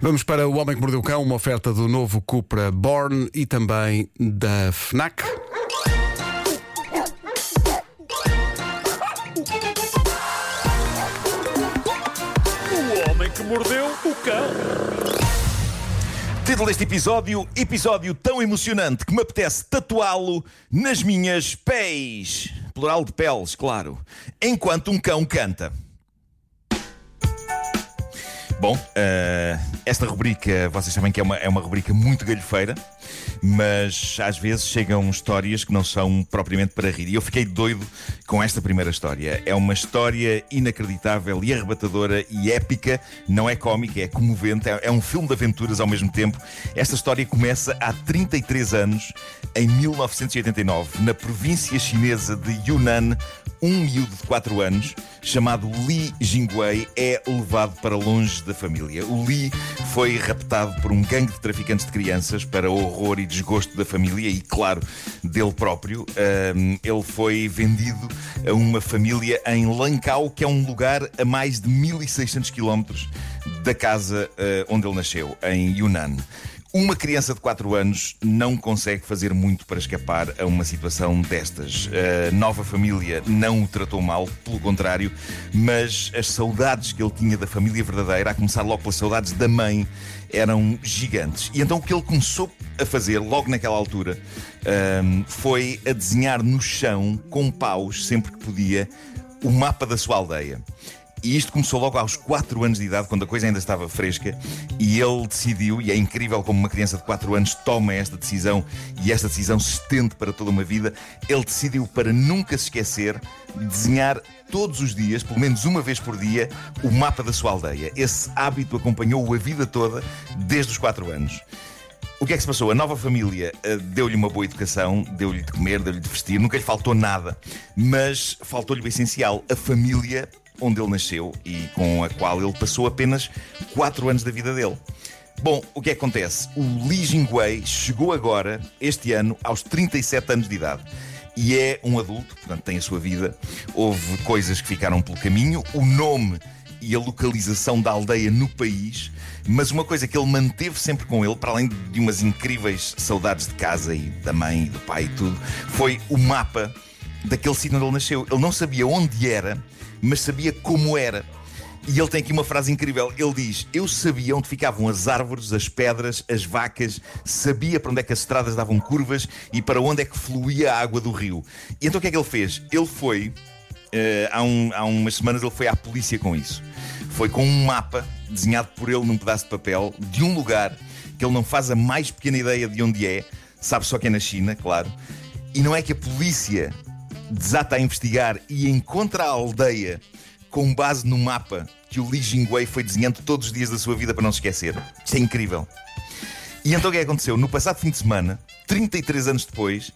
Vamos para O Homem que Mordeu o Cão, uma oferta do novo Cupra Born e também da FNAC. O homem que mordeu o cão. Título deste episódio: Episódio tão emocionante que me apetece tatuá-lo nas minhas pés. Plural de peles, claro. Enquanto um cão canta. Bom, uh, esta rubrica, vocês sabem que é uma, é uma rubrica muito galhofeira, mas às vezes chegam histórias que não são propriamente para rir. E eu fiquei doido com esta primeira história. É uma história inacreditável e arrebatadora e épica, não é cómica, é comovente, é, é um filme de aventuras ao mesmo tempo. Esta história começa há 33 anos, em 1989, na província chinesa de Yunnan, um miúdo de 4 anos, chamado Li Jingwei, é levado para longe da família. O Li foi raptado por um gangue de traficantes de crianças para horror e desgosto da família e, claro, dele próprio. Um, ele foi vendido a uma família em Lancau, que é um lugar a mais de 1600 quilómetros da casa uh, onde ele nasceu, em Yunnan. Uma criança de 4 anos não consegue fazer muito para escapar a uma situação destas. A nova família não o tratou mal, pelo contrário, mas as saudades que ele tinha da família verdadeira, a começar logo pelas saudades da mãe, eram gigantes. E então o que ele começou a fazer, logo naquela altura, foi a desenhar no chão, com paus, sempre que podia, o mapa da sua aldeia. E isto começou logo aos 4 anos de idade, quando a coisa ainda estava fresca, e ele decidiu, e é incrível como uma criança de 4 anos toma esta decisão e esta decisão se estende para toda uma vida. Ele decidiu, para nunca se esquecer, desenhar todos os dias, pelo menos uma vez por dia, o mapa da sua aldeia. Esse hábito acompanhou-o a vida toda, desde os 4 anos. O que é que se passou? A nova família uh, deu-lhe uma boa educação, deu-lhe de comer, deu-lhe de vestir, nunca lhe faltou nada, mas faltou-lhe o essencial: a família onde ele nasceu e com a qual ele passou apenas 4 anos da vida dele. Bom, o que é que acontece? O Li Jingwei chegou agora, este ano, aos 37 anos de idade. E é um adulto, portanto tem a sua vida. Houve coisas que ficaram pelo caminho. O nome e a localização da aldeia no país, mas uma coisa que ele manteve sempre com ele, para além de umas incríveis saudades de casa e da mãe e do pai e tudo, foi o mapa daquele sítio onde ele nasceu. Ele não sabia onde era, mas sabia como era. E ele tem aqui uma frase incrível. Ele diz: Eu sabia onde ficavam as árvores, as pedras, as vacas, sabia para onde é que as estradas davam curvas e para onde é que fluía a água do rio. E então o que é que ele fez? Ele foi, uh, há, um, há umas semanas, ele foi à polícia com isso. Foi com um mapa desenhado por ele num pedaço de papel de um lugar que ele não faz a mais pequena ideia de onde é, sabe só que é na China, claro. E não é que a polícia desata a investigar e encontra a aldeia com base no mapa que o Li Jingwei foi desenhando todos os dias da sua vida para não se esquecer. Isto é incrível. E então o que é aconteceu? No passado fim de semana, 33 anos depois,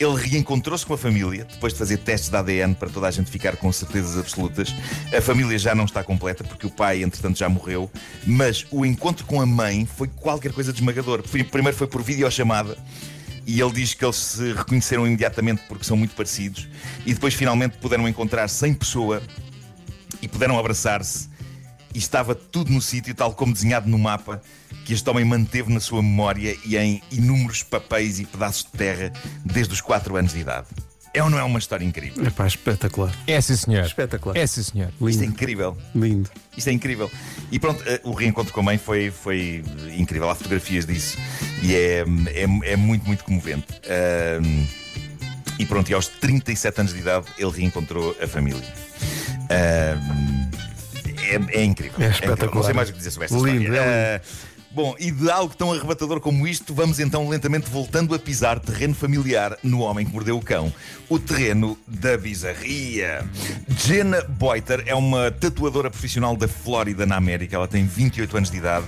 ele reencontrou-se com a família, depois de fazer testes de ADN para toda a gente ficar com certezas absolutas. A família já não está completa, porque o pai, entretanto, já morreu. Mas o encontro com a mãe foi qualquer coisa de esmagador. Primeiro foi por videochamada e ele diz que eles se reconheceram imediatamente porque são muito parecidos e depois finalmente puderam encontrar-se em pessoa e puderam abraçar-se e estava tudo no sítio, tal como desenhado no mapa que este homem manteve na sua memória e em inúmeros papéis e pedaços de terra desde os 4 anos de idade. É ou não é uma história incrível? É pá, espetacular. É sim, senhor. Espetacular. É sim, senhor. Isto é incrível. Lindo. Isto é incrível. E pronto, eh, o reencontro com a mãe foi, foi incrível. Há fotografias disso e é, é, é muito, muito comovente. Um, e pronto, e aos 37 anos de idade ele reencontrou a família. Um, é, é, incrível. É espetacular. Não sei mais o que dizer sobre esta Lindo, história. é Uh, Bom, e de algo tão arrebatador como isto, vamos então lentamente voltando a pisar terreno familiar no Homem que Mordeu o Cão. O terreno da bizarria. Jenna Boiter é uma tatuadora profissional da Flórida, na América. Ela tem 28 anos de idade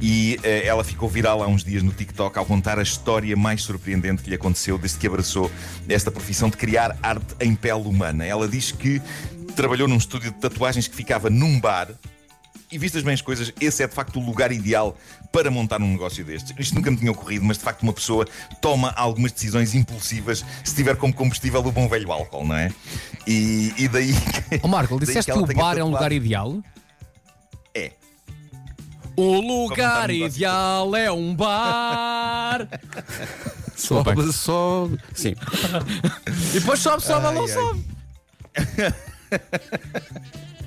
e uh, ela ficou viral há uns dias no TikTok ao contar a história mais surpreendente que lhe aconteceu desde que abraçou esta profissão de criar arte em pele humana. Ela diz que trabalhou num estúdio de tatuagens que ficava num bar e vistas bem as coisas, esse é de facto o lugar ideal para montar um negócio destes. Isto nunca me tinha ocorrido, mas de facto uma pessoa toma algumas decisões impulsivas se tiver como combustível o bom velho álcool, não é? E, e daí. Ó Marco, disseste que o bar é um lugar ideal? É. O lugar um ideal é um bar. Sobe, sobe. Sim. E depois sobe, sobe, ou não ai. sobe.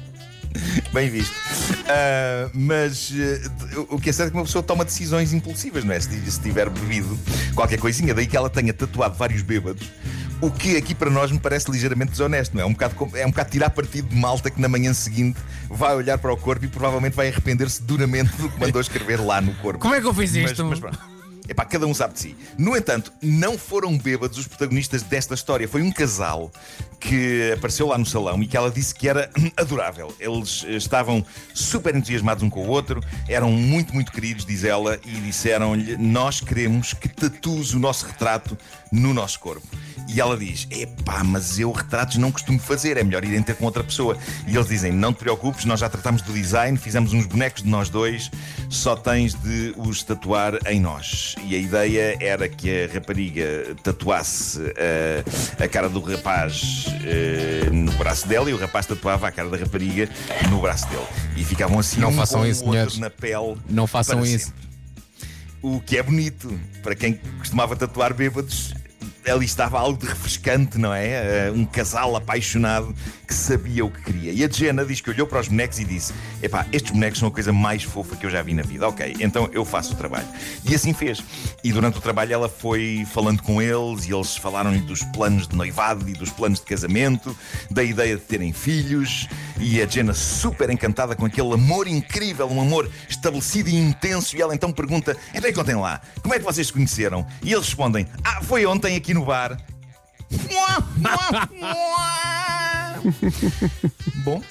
Bem visto. Ah, mas eh, o que é certo é que uma pessoa toma decisões impulsivas, não é? Se, se tiver bebido qualquer coisinha, daí que ela tenha tatuado vários bêbados. O que aqui para nós me parece ligeiramente desonesto, não é? É um bocado, é um bocado tirar partido de malta que na manhã seguinte vai olhar para o corpo e provavelmente vai arrepender-se duramente do que mandou escrever lá no corpo. Como é que eu fiz Mas- isto? mas pronto. Epá, cada um sabe de si. No entanto, não foram bêbados os protagonistas desta história. Foi um casal que apareceu lá no salão e que ela disse que era adorável. Eles estavam super entusiasmados um com o outro, eram muito, muito queridos, diz ela, e disseram-lhe: Nós queremos que tatues o nosso retrato no nosso corpo. E ela diz: Epá, mas eu retratos não costumo fazer, é melhor irem ter com outra pessoa. E eles dizem: Não te preocupes, nós já tratámos do design, fizemos uns bonecos de nós dois, só tens de os tatuar em nós. E a ideia era que a rapariga tatuasse eh, a cara do rapaz eh, no braço dela e o rapaz tatuava a cara da rapariga no braço dele. E ficavam assim Não um façam com isso, outro na pele. Não façam isso. sempre. O que é bonito para quem costumava tatuar bêbados. Ali estava algo de refrescante, não é? Eh, Um casal apaixonado que sabia o que queria. E a Jenna diz que olhou para os bonecos e disse: Epá, estes bonecos são a coisa mais fofa que eu já vi na vida. Ok, então eu faço o trabalho. E assim fez. E durante o trabalho ela foi falando com eles e eles falaram-lhe dos planos de noivado e dos planos de casamento, da ideia de terem filhos. E a Jenna, super encantada com aquele amor incrível, um amor estabelecido e intenso. E ela então pergunta: Então contem lá, como é que vocês se conheceram? E eles respondem: Ah, foi ontem aqui no bar. Bom,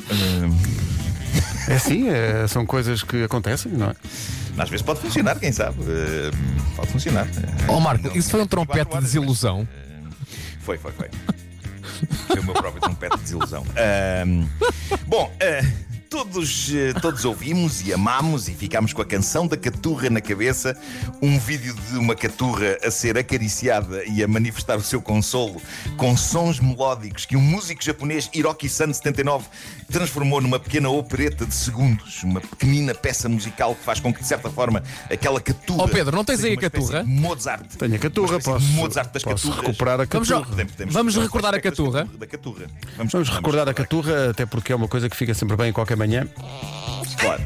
É assim, é, são coisas que acontecem, não é? às vezes pode funcionar, quem sabe? Hum, pode funcionar. Ó Hum, Marco, não- isso foi um trompete de desilusão. Foi, foi, foi. Foi o meu próprio trompete de desilusão. Ahm, bom, ah, todos, eh, todos ouvimos e amamos e ficámos com a canção da caturra na cabeça. Um vídeo de uma caturra a ser acariciada e a manifestar o seu consolo com sons melódicos que um músico japonês, Hiroki-san 79, transformou numa pequena opereta de segundos. Uma pequenina peça musical que faz com que, de certa forma, aquela caturra. Ó, Pedro, não tens aí a caturra? Mozart. Tenho a caturra, posso, Mozart das posso caturras. recuperar a Vamos caturra. ao- Podemos- podemos- Vamos podemos recordar a caturra? Da caturra. Vamos, Vamos recordar a caturra, até porque é uma coisa que fica sempre bem em qualquer manhã. Claro.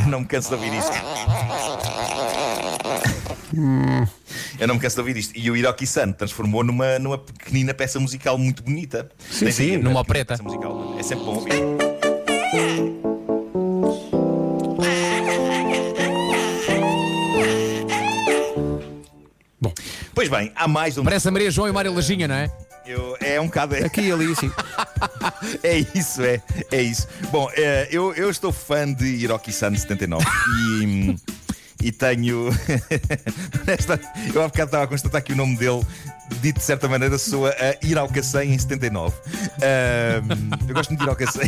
Não me canso de ouvir isto. Eu não me canso de ouvir isto. E o Hiroki-san transformou numa, numa pequenina peça musical muito bonita. Sim, Tens sim, numa musical. É sempre bom ouvir. Pois bem, há mais um. Parece a Maria João e o Mário Lajinha, não é? Eu- é um bocado. aqui e ali, sim. É isso, é, é isso. Bom, eh, eu, eu estou fã de Hiroki-san 79 e, e tenho. Nesta, eu há bocado estava a constatar que o nome dele, dito de certa maneira, soa a Irauka-san em 79. Ahm, eu gosto muito de Irauka-san.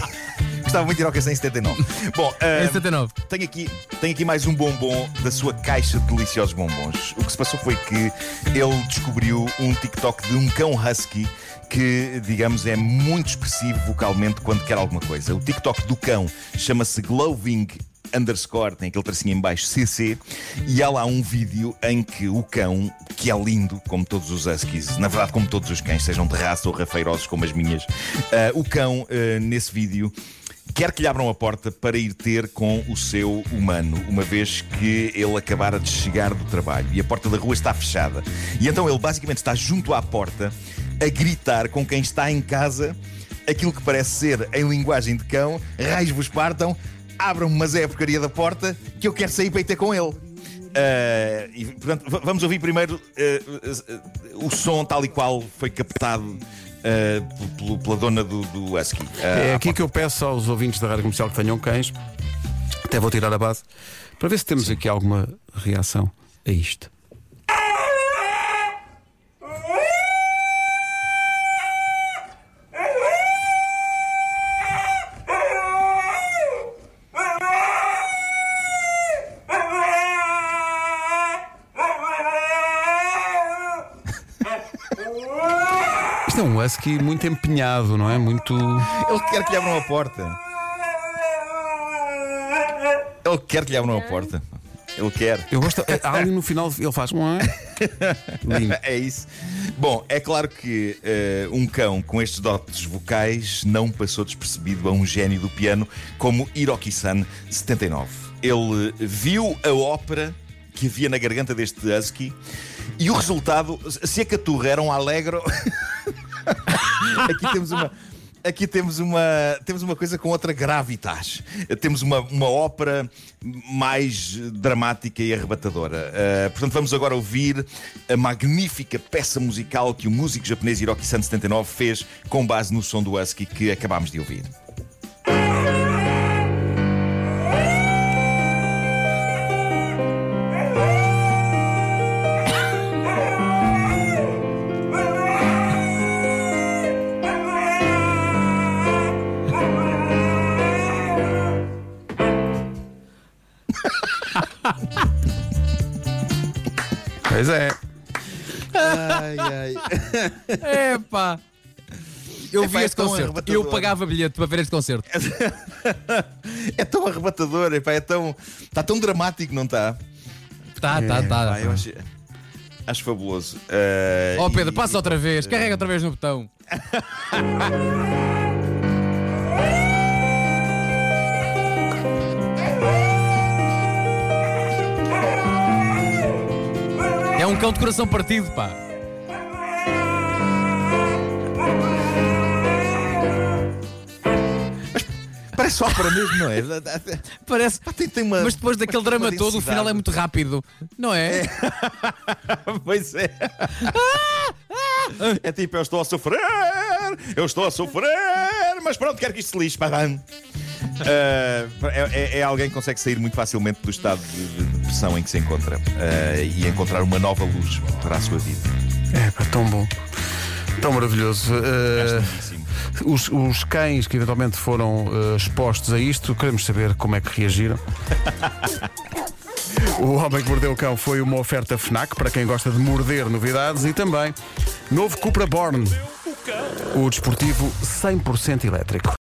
Gostava muito de Irauka-san em 79. Bom, Em ahm, 79. tenho aqui, tenho aqui mais um bombom da sua caixa de deliciosos bombons. O que se passou foi que ele descobriu um TikTok de um cão husky que, digamos, é muito expressivo vocalmente quando quer alguma coisa. O TikTok do cão chama-se Gloving underscore, tem aquele tracinho em baixo, CC, e há lá um vídeo em que o cão, que é lindo, como todos os huskies, na verdade como todos os cães, sejam de raça ou rafeirosos como as minhas, ah, o cão, ah, nesse vídeo, quer que lhe abram a porta para ir ter com o seu humano, uma vez que ele acabara de chegar do trabalho e a porta da rua está fechada. E então ele basicamente está junto à porta a gritar com quem está em casa aquilo que parece ser, em linguagem de cão, raios vos partam, abram-me, mas é a porcaria da porta que eu quero sair para ir ter com ele. Ah, e, portanto, va- vamos ouvir primeiro ah, ah, o som tal e qual foi captado ah, pelo- pela dona do, do Husky. Ah, É à aqui que eu peço aos ouvintes da rádio comercial que tenham cães, até vou tirar a base, para ver se temos aqui alguma reação a isto. um husky muito empenhado, não é? Muito. Ele quer que lhe abram a porta. Ele quer que lhe abram a porta. Ele quer. Eu gosto. há Ali no final ele faz. Lindo. É isso. Bom, é claro que eh, um cão com estes dotes vocais não passou despercebido a um gênio do piano como Hiroki-san 79. Ele viu a ópera que havia na garganta deste husky e o resultado, se a caturra era um alegro, aqui temos uma. Aqui temos uma, temos uma coisa com outra gravitas. Temos uma, uma ópera mais dramática e arrebatadora. Uh, portanto, vamos agora ouvir a magnífica peça musical que o músico japonês Hiroki-san 79 fez com base no som do Husky que acabámos de ouvir. Pois é. Ai, ai. Epá. Eu Epá, vi é este tão concerto. Eu pagava bilhete para ver este concerto. É tão arrebatador, epá, é tão. Está tão dramático, não está? Tá, tá, tá. Ah, eu acho, acho fabuloso. Uh, Ó Pedro, e- passa outra vez. Carrega outra vez no botão. cão de coração partido, pá. Parece ópera mesmo, não é? Parece. Tem, tem uma, Mas depois daquele drama todo, o final é muito rápido. Não é? Pois é. É tipo, eu estou a sofrer, eu estou a sofrer, mas pronto, quero que isto se lixe. pá, pá. Ah, é, é- é alguém que consegue sair muito facilmente do estado de, de depressão em que se encontra ah, e encontrar uma nova luz para a sua vida. É pá, tão bom. Tão maravilhoso. Uh, os, os cães que eventualmente foram uh, expostos a isto, queremos saber como é que reagiram. O Homem que Mordeu o Cão foi uma oferta FNAC para quem gosta de morder novidades e também novo Cupra Born, o desportivo 100% elétrico.